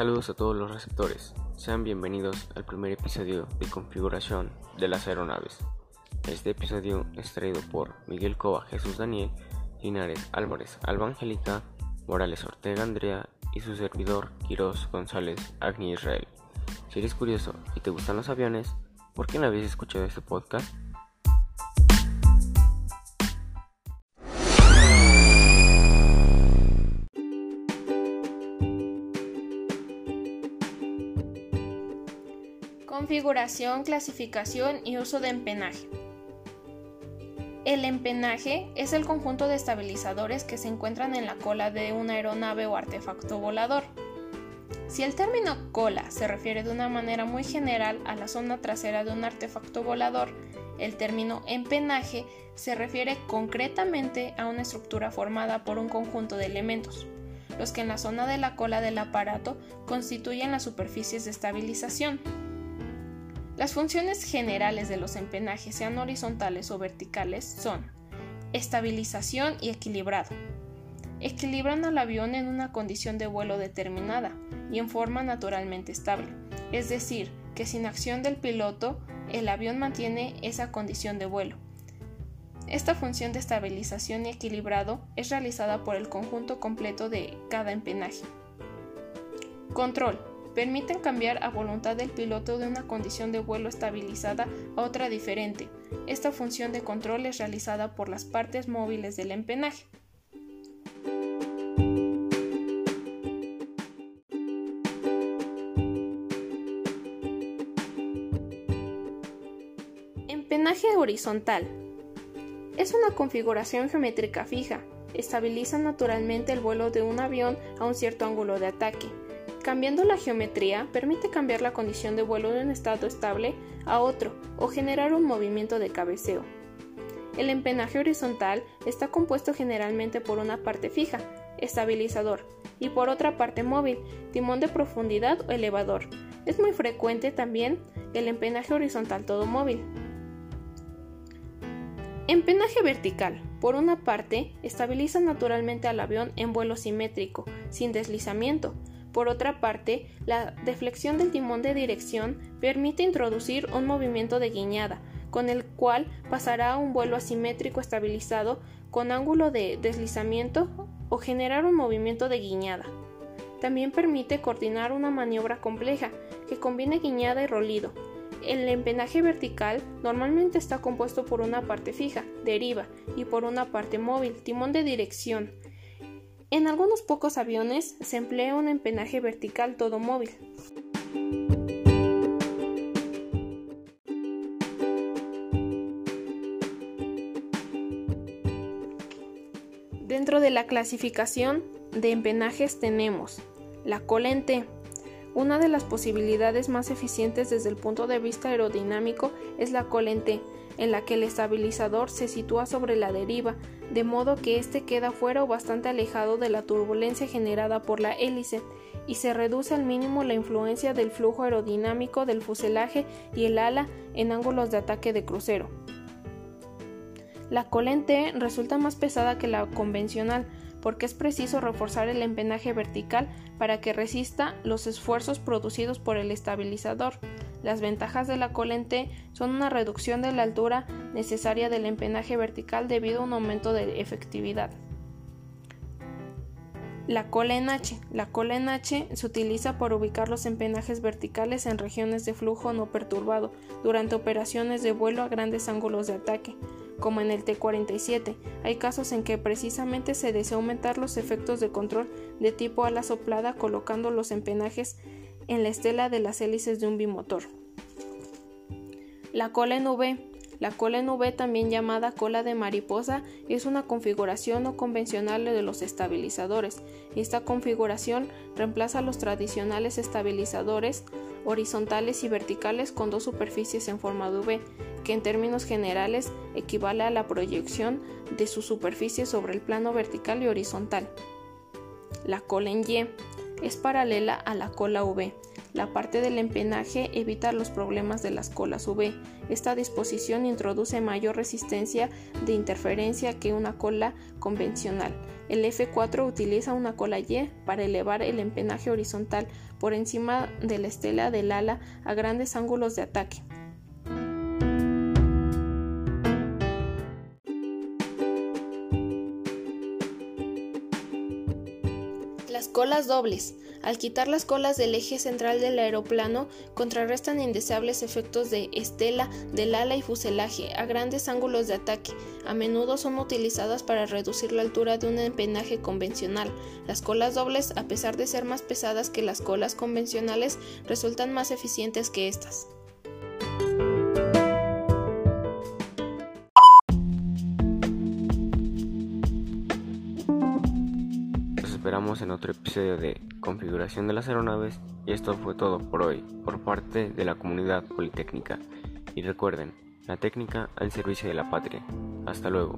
Saludos a todos los receptores. Sean bienvenidos al primer episodio de configuración de las aeronaves. Este episodio es traído por Miguel Cova, Jesús Daniel, Linares Álvarez, Alba Angélica, Morales Ortega Andrea y su servidor Quiroz González Agni Israel. Si eres curioso y te gustan los aviones, ¿por qué no habéis escuchado este podcast? Configuración, clasificación y uso de empenaje. El empenaje es el conjunto de estabilizadores que se encuentran en la cola de una aeronave o artefacto volador. Si el término cola se refiere de una manera muy general a la zona trasera de un artefacto volador, el término empenaje se refiere concretamente a una estructura formada por un conjunto de elementos, los que en la zona de la cola del aparato constituyen las superficies de estabilización. Las funciones generales de los empenajes, sean horizontales o verticales, son estabilización y equilibrado. Equilibran al avión en una condición de vuelo determinada y en forma naturalmente estable, es decir, que sin acción del piloto, el avión mantiene esa condición de vuelo. Esta función de estabilización y equilibrado es realizada por el conjunto completo de cada empenaje. Control permiten cambiar a voluntad del piloto de una condición de vuelo estabilizada a otra diferente. Esta función de control es realizada por las partes móviles del empenaje. Empenaje horizontal. Es una configuración geométrica fija. Estabiliza naturalmente el vuelo de un avión a un cierto ángulo de ataque Cambiando la geometría permite cambiar la condición de vuelo de un estado estable a otro o generar un movimiento de cabeceo. El empenaje horizontal está compuesto generalmente por una parte fija, estabilizador, y por otra parte móvil, timón de profundidad o elevador. Es muy frecuente también el empenaje horizontal todo móvil. Empenaje vertical. Por una parte, estabiliza naturalmente al avión en vuelo simétrico, sin deslizamiento, por otra parte, la deflexión del timón de dirección permite introducir un movimiento de guiñada, con el cual pasará a un vuelo asimétrico estabilizado con ángulo de deslizamiento o generar un movimiento de guiñada. También permite coordinar una maniobra compleja que combine guiñada y rolido. El empenaje vertical normalmente está compuesto por una parte fija, deriva, y por una parte móvil, timón de dirección, en algunos pocos aviones se emplea un empenaje vertical todo móvil. Dentro de la clasificación de empenajes tenemos la cola. Una de las posibilidades más eficientes desde el punto de vista aerodinámico es la cola en la que el estabilizador se sitúa sobre la deriva, de modo que éste queda fuera o bastante alejado de la turbulencia generada por la hélice, y se reduce al mínimo la influencia del flujo aerodinámico del fuselaje y el ala en ángulos de ataque de crucero. La cola en T resulta más pesada que la convencional, porque es preciso reforzar el empenaje vertical para que resista los esfuerzos producidos por el estabilizador. Las ventajas de la cola en T son una reducción de la altura necesaria del empenaje vertical debido a un aumento de efectividad. La cola en H. La cola en H se utiliza para ubicar los empenajes verticales en regiones de flujo no perturbado durante operaciones de vuelo a grandes ángulos de ataque, como en el T-47. Hay casos en que precisamente se desea aumentar los efectos de control de tipo ala soplada colocando los empenajes en la estela de las hélices de un bimotor. La cola en V. La cola en V, también llamada cola de mariposa, es una configuración no convencional de los estabilizadores. Esta configuración reemplaza los tradicionales estabilizadores horizontales y verticales con dos superficies en forma de V, que en términos generales equivale a la proyección de su superficie sobre el plano vertical y horizontal. La cola en Y es paralela a la cola V. La parte del empenaje evita los problemas de las colas UV. Esta disposición introduce mayor resistencia de interferencia que una cola convencional. El F4 utiliza una cola Y para elevar el empenaje horizontal por encima de la estela del ala a grandes ángulos de ataque. Las colas dobles. Al quitar las colas del eje central del aeroplano, contrarrestan indeseables efectos de estela del ala y fuselaje a grandes ángulos de ataque. A menudo son utilizadas para reducir la altura de un empenaje convencional. Las colas dobles, a pesar de ser más pesadas que las colas convencionales, resultan más eficientes que estas. Esperamos en otro episodio de Configuración de las aeronaves y esto fue todo por hoy por parte de la comunidad politécnica. Y recuerden, la técnica al servicio de la patria. Hasta luego.